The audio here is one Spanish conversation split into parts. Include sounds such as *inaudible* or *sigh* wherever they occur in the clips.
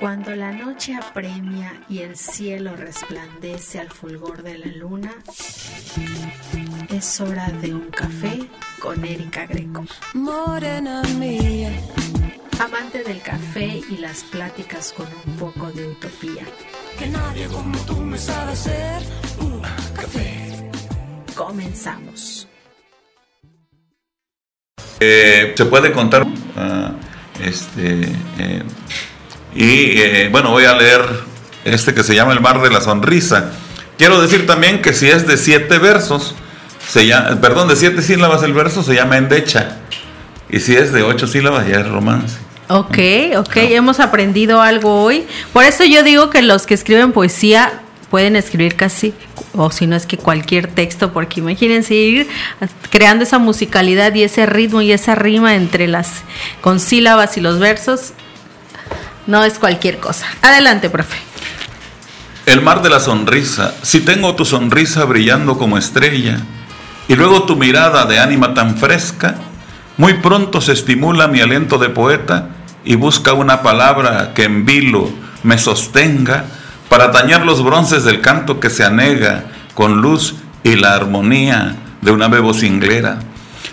Cuando la noche apremia y el cielo resplandece al fulgor de la luna, es hora de un café con Erika Greco. Morena mía. Amante del café y las pláticas con un poco de utopía. Que nadie como tú me sabe hacer un café. Comenzamos. Eh, se puede contar ah, este eh, y eh, bueno voy a leer este que se llama el mar de la sonrisa. Quiero decir también que si es de siete versos se llama, perdón de siete sílabas el verso se llama endecha. Y si es de ocho sílabas ya es romance. Ok, ok, hemos aprendido algo hoy. Por eso yo digo que los que escriben poesía pueden escribir casi, o si no es que cualquier texto, porque imagínense ir creando esa musicalidad y ese ritmo y esa rima entre las con sílabas y los versos, no es cualquier cosa. Adelante, profe. El mar de la sonrisa, si tengo tu sonrisa brillando como estrella, y luego tu mirada de ánima tan fresca, muy pronto se estimula mi aliento de poeta y busca una palabra que en vilo me sostenga para tañer los bronces del canto que se anega con luz y la armonía de una bebocinglera.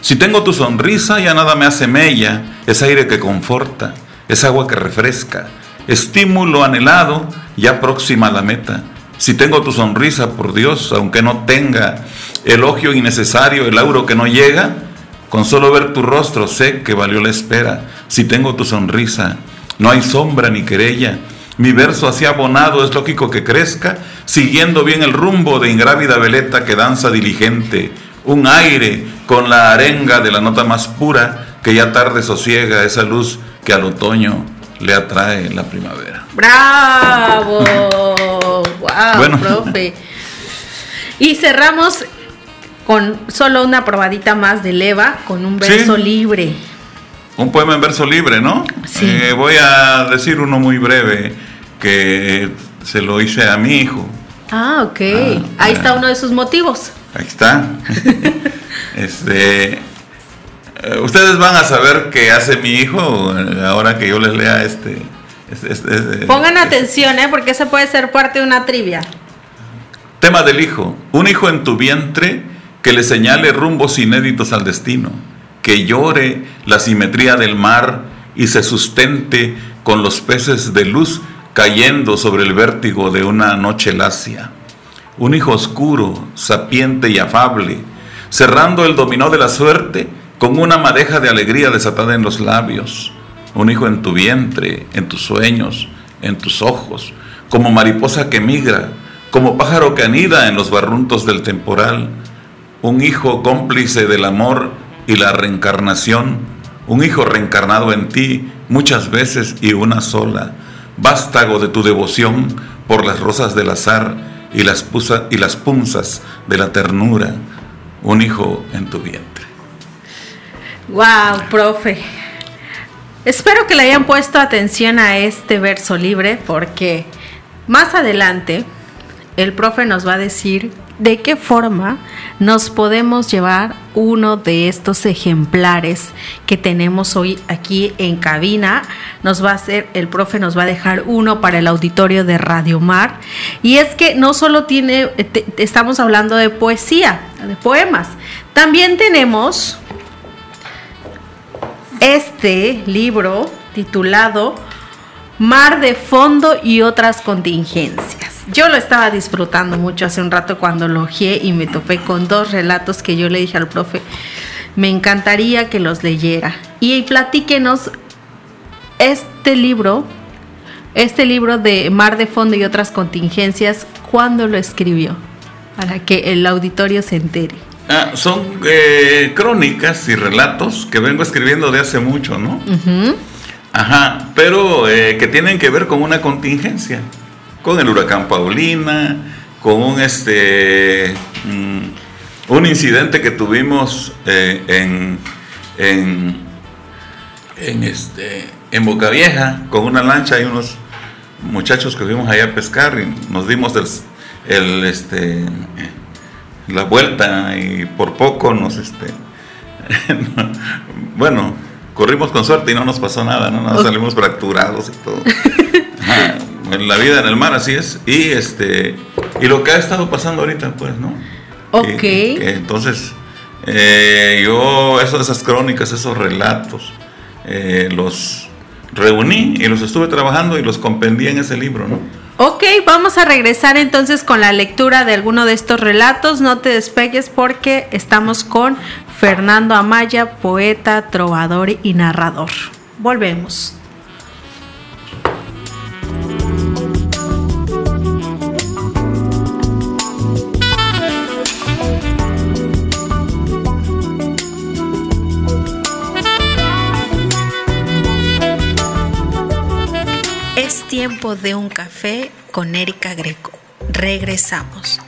Si tengo tu sonrisa, ya nada me hace mella, es aire que conforta, es agua que refresca, estímulo anhelado, ya próxima a la meta. Si tengo tu sonrisa, por Dios, aunque no tenga elogio innecesario, el auro que no llega, con solo ver tu rostro sé que valió la espera. Si tengo tu sonrisa, no hay sombra ni querella. Mi verso así abonado es lógico que crezca, siguiendo bien el rumbo de ingrávida veleta que danza diligente. Un aire con la arenga de la nota más pura que ya tarde sosiega esa luz que al otoño le atrae la primavera. ¡Bravo! ¡Wow, Bueno. profe! *laughs* Y cerramos con solo una probadita más de leva con un Sí. verso libre. Un poema en verso libre, ¿no? Sí. Eh, voy a decir uno muy breve que se lo hice a mi hijo. Ah, ok. Ah, Ahí está uno de sus motivos. Ahí está. *laughs* este, ustedes van a saber qué hace mi hijo eh, ahora que yo les lea este. este- este- este- Pongan este atención, ¿eh? Porque ese puede ser parte de una trivia. tema del hijo. Un hijo en tu vientre que le señale rumbos inéditos al destino. Que llore la simetría del mar y se sustente con los peces de luz cayendo sobre el vértigo de una noche lacia. Un hijo oscuro, sapiente y afable, cerrando el dominó de la suerte con una madeja de alegría desatada en los labios. Un hijo en tu vientre, en tus sueños, en tus ojos, como mariposa que migra, como pájaro que anida en los barruntos del temporal. Un hijo cómplice del amor y la reencarnación. Un hijo reencarnado en ti muchas veces y una sola. Vástago de tu devoción por las rosas del azar y las, y las punzas de la ternura. Un hijo en tu vientre. Wow, profe. Espero que le hayan puesto atención a este verso libre porque más adelante el profe nos va a decir de qué forma nos podemos llevar uno de estos ejemplares que tenemos hoy aquí en cabina. Nos va a hacer, el profe nos va a dejar uno para el auditorio de Radio Mar. Y es que no solo tiene, estamos hablando de poesía, de poemas. También tenemos este libro titulado Mar de Fondo y otras contingencias. Yo lo estaba disfrutando mucho hace un rato cuando lo y me topé con dos relatos que yo le dije al profe, me encantaría que los leyera. Y platíquenos este libro, este libro de Mar de Fondo y otras contingencias, ¿cuándo lo escribió? Para que el auditorio se entere. Ah, son eh, crónicas y relatos que vengo escribiendo de hace mucho, ¿no? Ajá, pero eh, que tienen que ver con una contingencia, con el huracán Paulina, con un este mm, un incidente que tuvimos eh, en, en en este en Boca Vieja con una lancha y unos muchachos que fuimos allá a pescar y nos dimos el, el, este la vuelta y por poco nos este *laughs* bueno corrimos con suerte y no nos pasó nada no, no Ok. salimos fracturados y todo *laughs* Ajá. en la vida en el mar, así es. Y este y lo que ha estado pasando ahorita, pues, ¿no? Ok. Que- que entonces, eh, yo eso, esas crónicas, esos relatos, eh, los reuní y los estuve trabajando y los compendí en ese libro, ¿no? Ok, vamos a regresar entonces con la lectura de alguno de estos relatos. No te despegues porque estamos con Fernando Amaya, poeta, trovador y narrador. Volvemos. Tiempo de un café con Erika Greco. Regresamos.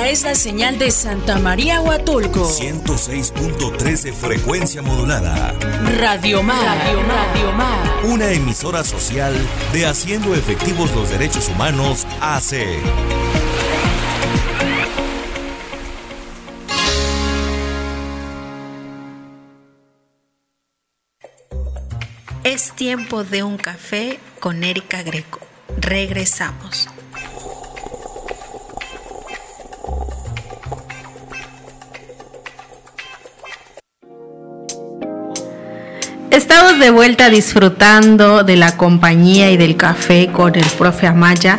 Es la señal de Santa María Huatulco. 106.3 de frecuencia modulada. Radio Mar. Radio Mar. Radio Mar. Una emisora social de Haciendo Efectivos los Derechos Humanos AC. Tiempo de un café con Erika Greco. Regresamos. Estamos de vuelta disfrutando de la compañía y del café con el profe Amaya,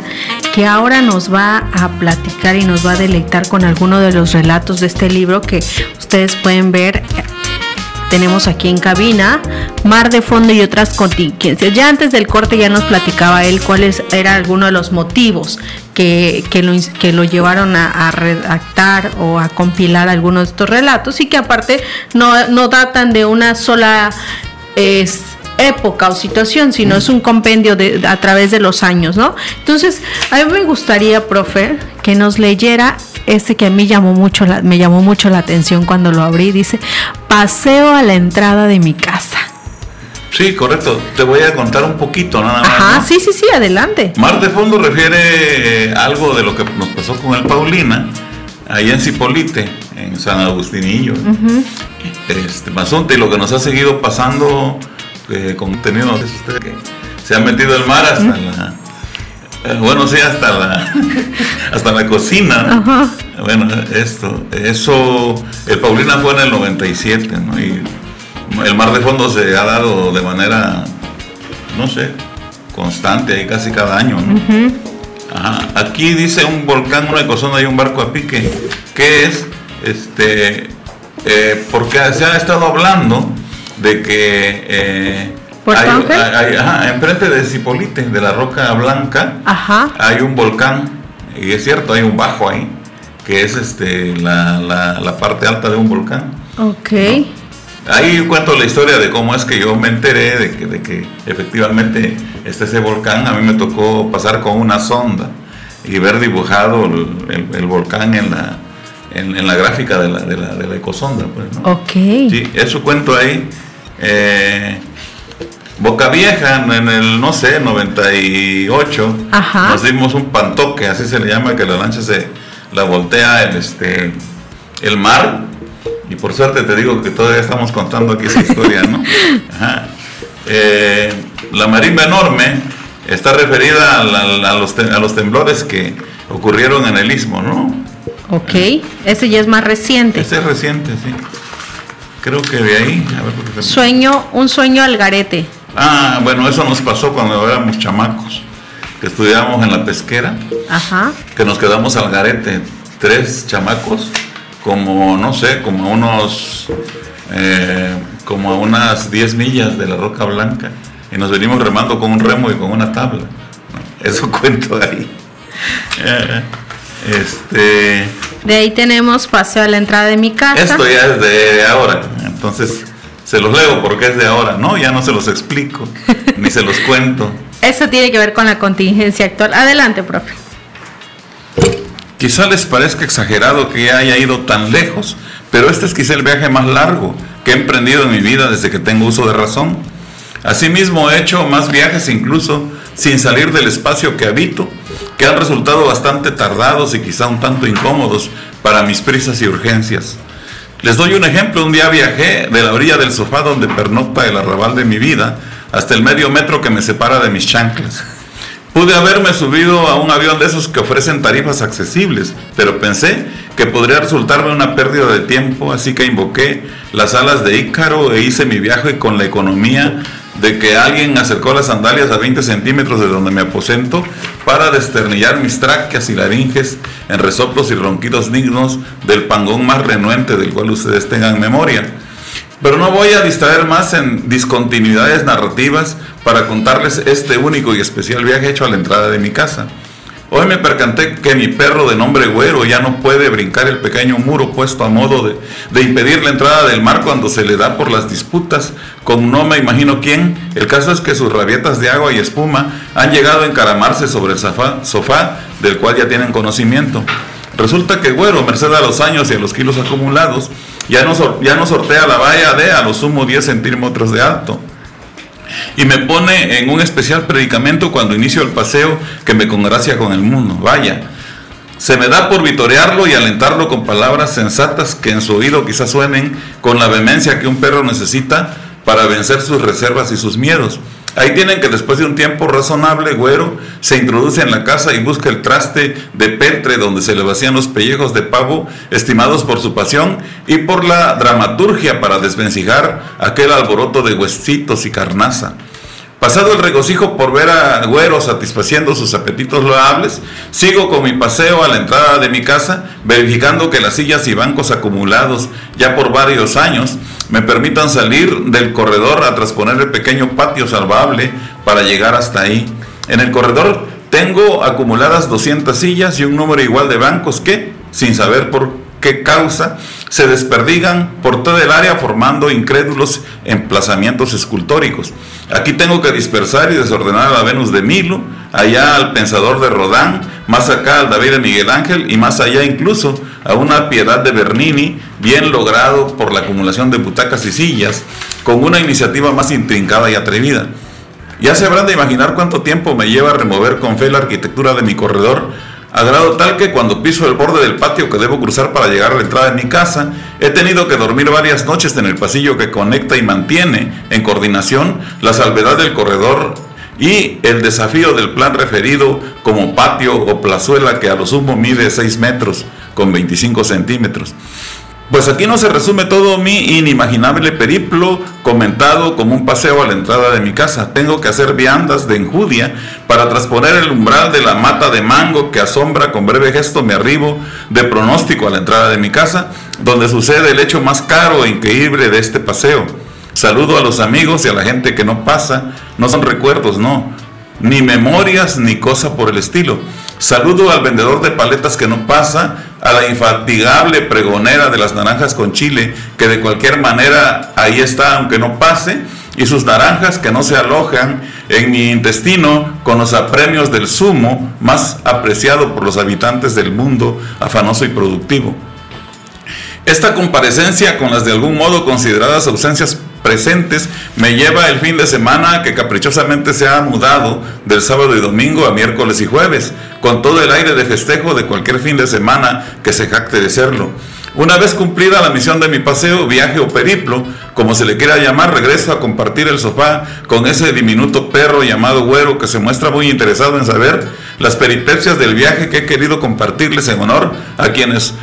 que ahora nos va a platicar y nos va a deleitar con alguno de los relatos de este libro que ustedes pueden ver. Tenemos aquí en cabina Mar de Fondo y otras contingencias. Ya antes del corte ya nos platicaba él cuáles eran algunos de los motivos que, que, lo, que lo llevaron a, redactar o a compilar algunos de estos relatos y que aparte no, no datan de una sola época o situación, sino es un compendio de, a través de los años, ¿no? Entonces, a mí me gustaría, profe, que nos leyera este que a mí llamó mucho la, me llamó mucho la atención cuando lo abrí, dice, paseo a la entrada de mi casa. Sí, correcto. Te voy a contar un poquito nada más. Ajá, ¿no? sí, sí, sí, adelante. Mar de Fondo refiere eh, algo de lo que nos pasó con el Paulina, allá en Cipolite, en San Agustinillo. este, Mazunte, y lo que nos ha seguido pasando eh, con contenido, es usted que se ha metido el mar hasta la. Eh, bueno, sí, hasta la, *laughs* hasta la cocina. Bueno, esto, eso, el Paulina fue en el 97, ¿no? Y el mar de fondo se ha dado de manera, no sé, constante, ahí casi cada año, ¿no? Ajá. Aquí dice un volcán, una ecozona y un barco a pique. ¿Qué es? Este, eh, porque se ha estado hablando de que eh, ¿Puerto hay- hay- ajá, enfrente de Cipolite, de la Roca Blanca, Ajá. hay un volcán, y es cierto, hay un bajo ahí, que es este la, la- la parte alta de un volcán. Ok. Ahí cuento la historia de cómo es que yo me enteré de que, de que efectivamente está ese volcán. A mí me tocó pasar con una sonda y ver dibujado el, el- el volcán en la, en, en la gráfica de la, de la, de la ecosonda. Pues, ¿no? Ok. Sí, eso cuento ahí. Eh, Boca Vieja, en el, no sé, 98, Ajá. nos dimos un pantoque, así se le llama, que la lancha se la voltea el, este, el mar. Y por suerte te digo que todavía estamos contando aquí esa historia, ¿no? *laughs* Ajá. Eh, la marimba enorme está referida a, la- a los, a los temblores que ocurrieron en el istmo, ¿no? Ok. Ese ya es más reciente. Ese es reciente, sí. Creo que de ahí. A ver, porque se me- Sueño, un sueño al garete. Ah, bueno, eso nos pasó cuando éramos chamacos, que estudiábamos en la pesquera, Ajá. que nos quedamos al garete, tres chamacos, como, no sé, como a unos, eh, como a unas 10 millas de la Roca Blanca, y nos venimos remando con un remo y con una tabla. Eso *laughs* cuento ahí. Eh, Este, De ahí tenemos paseo a la entrada de mi casa. esto ya es de ahora, entonces se los leo porque es de ahora. No, ya no se los explico, *laughs* ni se los cuento. Eso tiene que ver con la contingencia actual. Adelante, profe. Quizá les parezca exagerado que haya ido tan lejos, pero este es quizá el viaje más largo que he emprendido en mi vida desde que tengo uso de razón. Asimismo he hecho más viajes incluso sin salir del espacio que habito, que han resultado bastante tardados y quizá un tanto incómodos para mis prisas y urgencias. Les doy un ejemplo, un día viajé de la orilla del sofá donde pernocta el arrabal de mi vida hasta el medio metro que me separa de mis chanclas. Pude haberme subido a un avión de esos que ofrecen tarifas accesibles, pero pensé que podría resultarme una pérdida de tiempo, así que invoqué las alas de Ícaro e hice mi viaje con la economía de que alguien acercó las sandalias a 20 centímetros de donde me aposento para desternillar mis tráqueas y laringes en resoplos y ronquidos dignos del pangón más renuente del cual ustedes tengan memoria. Pero no voy a distraer más en discontinuidades narrativas para contarles este único y especial viaje hecho a la entrada de mi casa. Hoy me percaté que mi perro de nombre Güero ya no puede brincar el pequeño muro puesto a modo de, de, impedir la entrada del mar cuando se le da por las disputas con no me imagino quién. El caso es que sus rabietas de agua y espuma han llegado a encaramarse sobre el sofá, sofá del cual ya tienen conocimiento. Resulta que Güero, merced a los años y a los kilos acumulados, ya no, ya no sortea la valla de a lo sumo 10 centímetros de alto y me pone en un especial predicamento cuando inicio el paseo que me congracia con el mundo. Vaya, se me da por vitorearlo y alentarlo con palabras sensatas que en su oído quizás suenen con la vehemencia que un perro necesita para vencer sus reservas y sus miedos. Ahí tienen que después de un tiempo razonable, Güero se introduce en la casa y busca el traste de peltre donde se le vacían los pellejos de pavo, estimados por su pasión y por la dramaturgia para desvencijar aquel alboroto de huesitos y carnaza. Pasado el regocijo por ver a Güero satisfaciendo sus apetitos loables, sigo con mi paseo a la entrada de mi casa, verificando que las sillas y bancos acumulados ya por varios años me permitan salir del corredor a trasponer el pequeño patio salvable para llegar hasta ahí. En el corredor tengo acumuladas 200 sillas y un número igual de bancos que, sin saber por qué causa, se desperdigan por todo el área formando incrédulos emplazamientos escultóricos. Aquí tengo que dispersar y desordenar a la Venus de Milo, allá al Pensador de Rodán, más acá al David de Miguel Ángel y más allá incluso a una Piedad de Bernini, bien logrado por la acumulación de butacas y sillas, con una iniciativa más intrincada y atrevida. Ya se habrán de imaginar cuánto tiempo me lleva a remover con fe la arquitectura de mi corredor, a grado tal que cuando piso el borde del patio que debo cruzar para llegar a la entrada de mi casa, he tenido que dormir varias noches en el pasillo que conecta y mantiene en coordinación la salvedad del corredor y el desafío del plan referido como patio o plazuela que a lo sumo mide 6 metros con 25 centímetros. Pues aquí no se resume todo mi inimaginable periplo comentado como un paseo a la entrada de mi casa. Tengo que hacer viandas de enjudia para transponer el umbral de la mata de mango que asombra con breve gesto mi arribo de pronóstico a la entrada de mi casa, donde sucede el hecho más caro e increíble de este paseo. Saludo a los amigos y a la gente que no pasa. No son recuerdos, no. Ni memorias ni cosa por el estilo. Saludo al vendedor de paletas que no pasa, a la infatigable pregonera de las naranjas con chile, que de cualquier manera ahí está aunque no pase, y sus naranjas que no se alojan en mi intestino con los apremios del zumo más apreciado por los habitantes del mundo afanoso y productivo. Esta comparecencia con las de algún modo consideradas ausencias presentes me lleva el fin de semana que caprichosamente se ha mudado del sábado y domingo a miércoles y jueves, con todo el aire de festejo de cualquier fin de semana que se jacte de serlo. Una vez cumplida la misión de mi paseo, viaje o periplo, como se le quiera llamar, regreso a compartir el sofá con ese diminuto perro llamado Güero que se muestra muy interesado en saber las peripecias del viaje que he querido compartirles en honor a quienes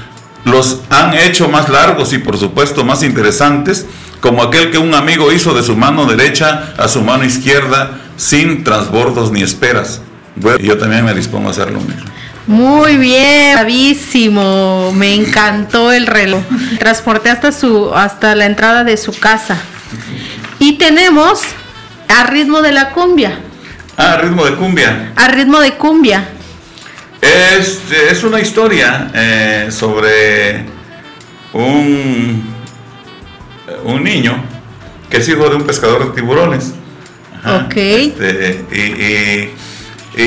los han hecho más largos y por supuesto más interesantes, como aquel que un amigo hizo de su mano derecha a su mano izquierda sin transbordos ni esperas. Bueno, yo también me dispongo a hacer lo mismo. Muy bien, bravísimo. Me encantó el reloj. Transporté hasta su hasta la entrada de su casa. Y tenemos a ritmo de la cumbia. Ah, ritmo de cumbia. A ritmo de cumbia. Es, es una historia eh, sobre un, un niño que es hijo de un pescador de tiburones. Ajá, Ok. este, y, y- y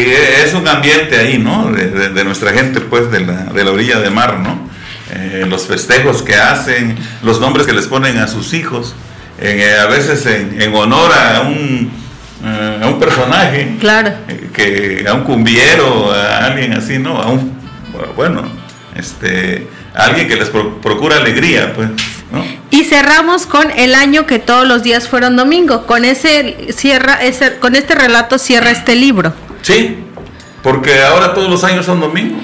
es un ambiente ahí, ¿no? De, de- de nuestra gente, pues, de la, de la orilla de mar, ¿no? Eh, los festejos que hacen, los nombres que les ponen a sus hijos, eh, a veces en, en honor a un, eh, un personaje Claro. eh, que a un cumbiero, a alguien así, ¿no? A un, bueno, este, a alguien que les pro- procura alegría, pues. ¿no? Y cerramos con el año que todos los días fueron domingo. Con ese cierra, ese, con este relato cierra este libro. Sí, porque ahora todos los años son domingo.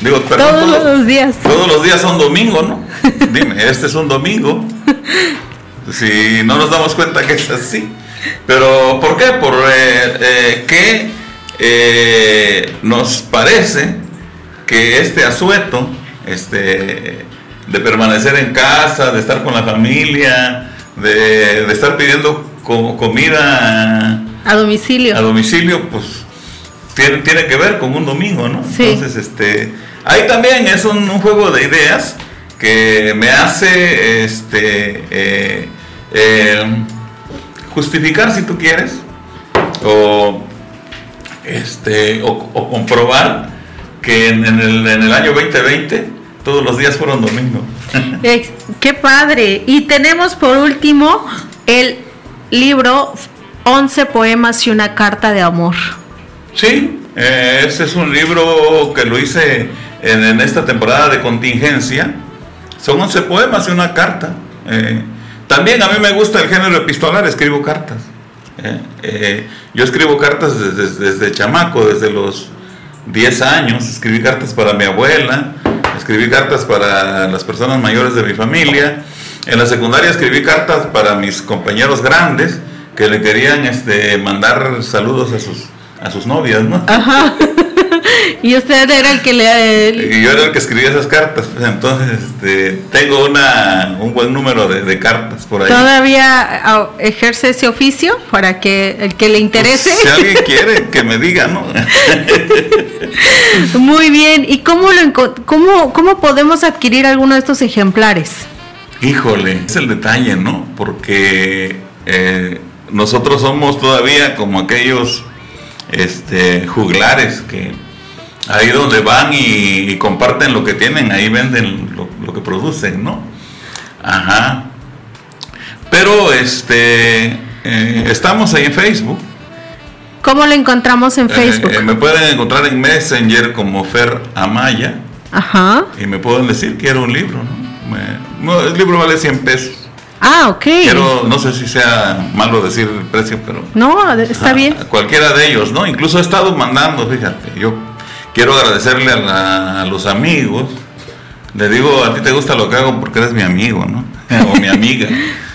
Digo, perdón, Todos los días. Todos los días son domingo, ¿no? *laughs* Dime, este es un domingo. *laughs* Si no nos damos cuenta que es así. Pero, ¿por qué? Por eh, eh, que eh, nos parece que este asueto, este, de permanecer en casa, de estar con la familia, de, de estar pidiendo co- comida A domicilio. a domicilio, pues tiene, tiene que ver con un domingo, ¿no? Sí. Entonces, este, ahí también es un, un juego de ideas que me hace, este, eh, eh, justificar si tú quieres, o, este, o, o comprobar que en, en el, en el año 2020 todos los días fueron domingo. *laughs* Qué padre. Y tenemos por último el libro 11 poemas y una carta de amor. Sí, eh, ese es un libro que lo hice en, en esta temporada de contingencia. Son 11 poemas y una carta. Eh, también a mí me gusta el género epistolar, escribo cartas. Eh, eh, yo escribo cartas desde, desde chamaco, desde los 10 años. Escribí cartas para mi abuela, escribí cartas para las personas mayores de mi familia. En la secundaria escribí cartas para mis compañeros grandes que le querían este, mandar saludos a sus, a sus novias, ¿no? Y usted era el que le... Y yo era el que escribía esas cartas. pues, Entonces, este, tengo una, un buen número de, de cartas por ahí. ¿Todavía ah, ejerce ese oficio para que el que le interese? Pues, si alguien quiere, que me diga, ¿no? *laughs* Muy bien. ¿Y cómo, lo cómo, cómo podemos adquirir alguno de estos ejemplares? Híjole, es el detalle, ¿no? Porque eh, nosotros somos todavía como aquellos este, juglares que ahí donde van y, y comparten lo que tienen, ahí venden lo, lo que producen, ¿no? Ajá. Pero este, eh, estamos ahí en Facebook. ¿Cómo lo encontramos en Eh, Facebook? eh, me pueden encontrar en Messenger como Fer Amaya Ajá. y me pueden decir quiero un libro, ¿no? Me- no, el libro vale 100 pesos. Ah, ok. Quiero, no sé si sea malo decir el precio, pero No, está a- bien. a cualquiera de ellos, ¿no? Incluso he estado mandando, fíjate, yo quiero agradecerle a, la- a los amigos. Le digo, a ti te gusta lo que hago porque eres mi amigo, ¿no? *laughs* o mi amiga.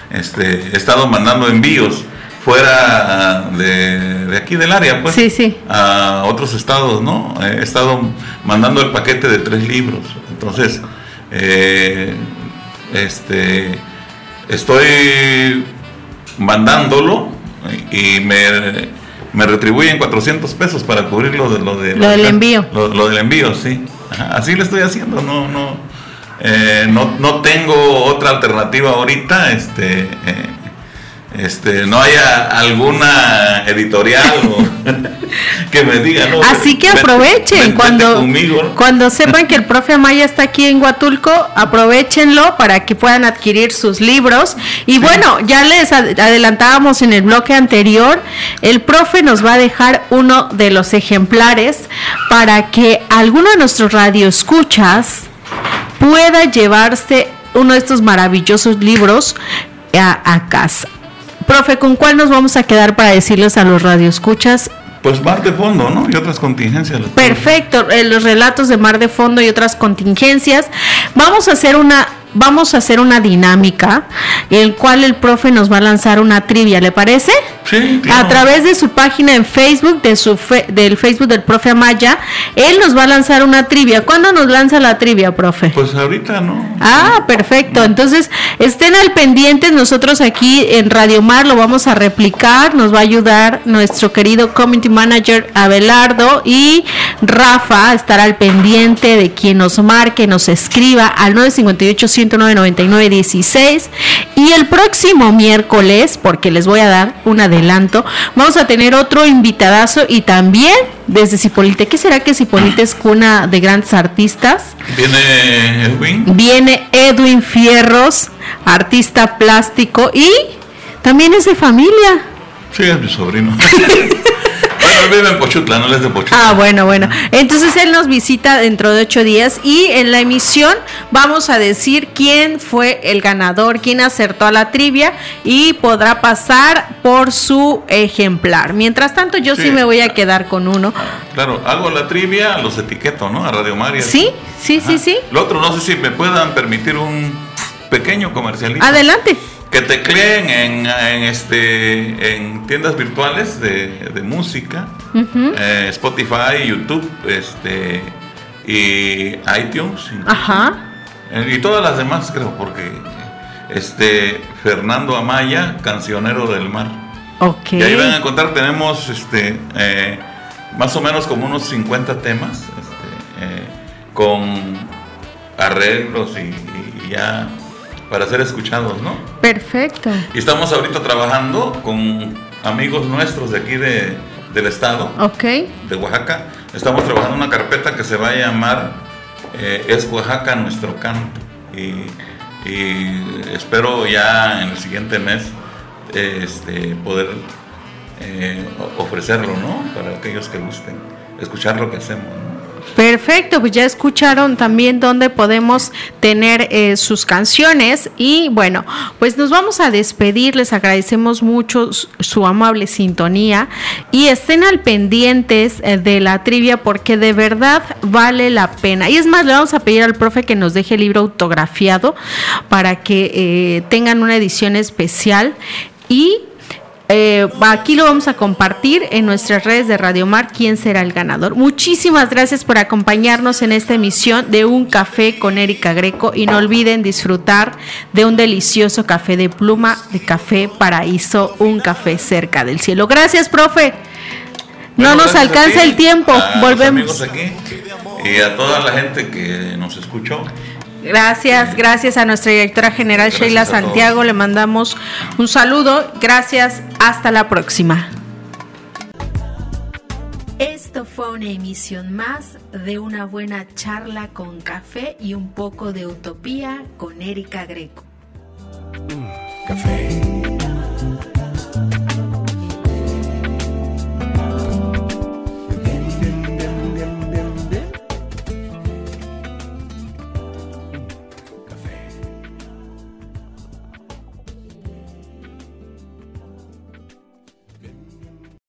Este, he estado mandando envíos fuera de, de aquí del área, pues, Sí, sí. a otros estados, ¿no? He estado mandando el paquete de tres libros. Entonces, eh, este, estoy mandándolo y me, me retribuyen 400 pesos para cubrir lo, de, lo, de, Lo del de- envío. Lo, lo del envío, sí. Ajá, así lo estoy haciendo, no, no, eh, no, no tengo otra alternativa ahorita, este, eh, este, no haya alguna editorial o *laughs* que me diga, no, Así que aprovechen cuando, conmigo, ¿no? cuando sepan que el profe Amaya está aquí en Huatulco, aprovechenlo para que puedan adquirir sus libros. Y bueno, ya les ad- adelantábamos en el bloque anterior, el profe nos va a dejar uno de los ejemplares para que alguno de nuestros radioescuchas pueda llevarse uno de estos maravillosos libros a, a casa. Profe, ¿con cuál nos vamos a quedar para decirles a los radioescuchas Pues mar de fondo, ¿no? Y otras contingencias. Perfecto, eh, los relatos de mar de fondo y otras contingencias. Vamos a hacer una vamos a hacer una dinámica en el cual el profe nos va a lanzar una trivia, ¿le parece? Sí, claro. A través de su página en Facebook, de su fe- del Facebook del profe Amaya, él nos va a lanzar una trivia. ¿Cuándo nos lanza la trivia, profe? Pues ahorita no. Ah, perfecto. Entonces, estén al pendiente. Nosotros aquí en Radio Mar lo vamos a replicar. Nos va a ayudar nuestro querido Community Manager Abelardo y Rafa a estar al pendiente de quien nos marque, nos escriba al 958-109-9916. Y el próximo miércoles, porque les voy a dar un adelanto, vamos a tener otro invitadazo y también desde Cipolite. ¿Qué será que Cipolite es cuna de grandes artistas? Viene Edwin. Viene Edwin Fierros, artista plástico y también es de familia. Sí, es mi sobrino. *laughs* Bueno, vive en Pochutla, no es de Pochutla. Ah, bueno, bueno. Entonces él nos visita dentro de ocho días y en la emisión vamos a decir quién fue el ganador, quién acertó a la trivia y podrá pasar por su ejemplar. Mientras tanto, yo sí, Sí. me voy a quedar con uno. Claro, hago la trivia, los etiqueto, ¿no? A Radio María. Sí, sí, sí, sí. Lo otro, no sé si me puedan permitir un pequeño comercialito. Adelante. Que tecleen en, en, este, en tiendas virtuales de, de música, eh, Spotify, YouTube, este, y iTunes. Ajá. Eh, Y todas las demás, creo, porque este Fernando Amaya, cancionero del mar. Ok. Y ahí van a encontrar, tenemos este eh, más o menos como unos 50 temas este, eh, con arreglos y, y ya para ser escuchados, ¿no? Perfecto. Y estamos ahorita trabajando con amigos nuestros de aquí de, del estado, Ok. de Oaxaca. Estamos trabajando una carpeta que se va a llamar eh, Es Oaxaca nuestro canto. Y, y espero ya en el siguiente mes este, poder eh, ofrecerlo, ¿no? Para aquellos que gusten escuchar lo que hacemos, ¿no? Perfecto, pues ya escucharon también dónde podemos tener eh, sus canciones. Y bueno, pues nos vamos a despedir, les agradecemos mucho su, amable sintonía. Y estén al pendientes eh, de la trivia porque de verdad vale la pena. Y es más, le vamos a pedir al profe que nos deje el libro autografiado para que eh, tengan una edición especial. Y eh, aquí lo vamos a compartir en nuestras redes de Radio Mar quién será el ganador. Muchísimas gracias por acompañarnos en esta emisión de Un Café con Erika Greco y no olviden disfrutar de un delicioso café de pluma de Café Paraíso, un café cerca del cielo. Gracias, profe. No nos alcanza el tiempo. a los Volvemos. amigos aquí y a toda la gente que nos escuchó. Gracias, gracias a nuestra directora general Gracias Sheila. Santiago. Le mandamos un saludo. Gracias. Hasta la próxima. Esto fue una emisión más de una buena charla con café y un poco de utopía con Erika Greco. Café.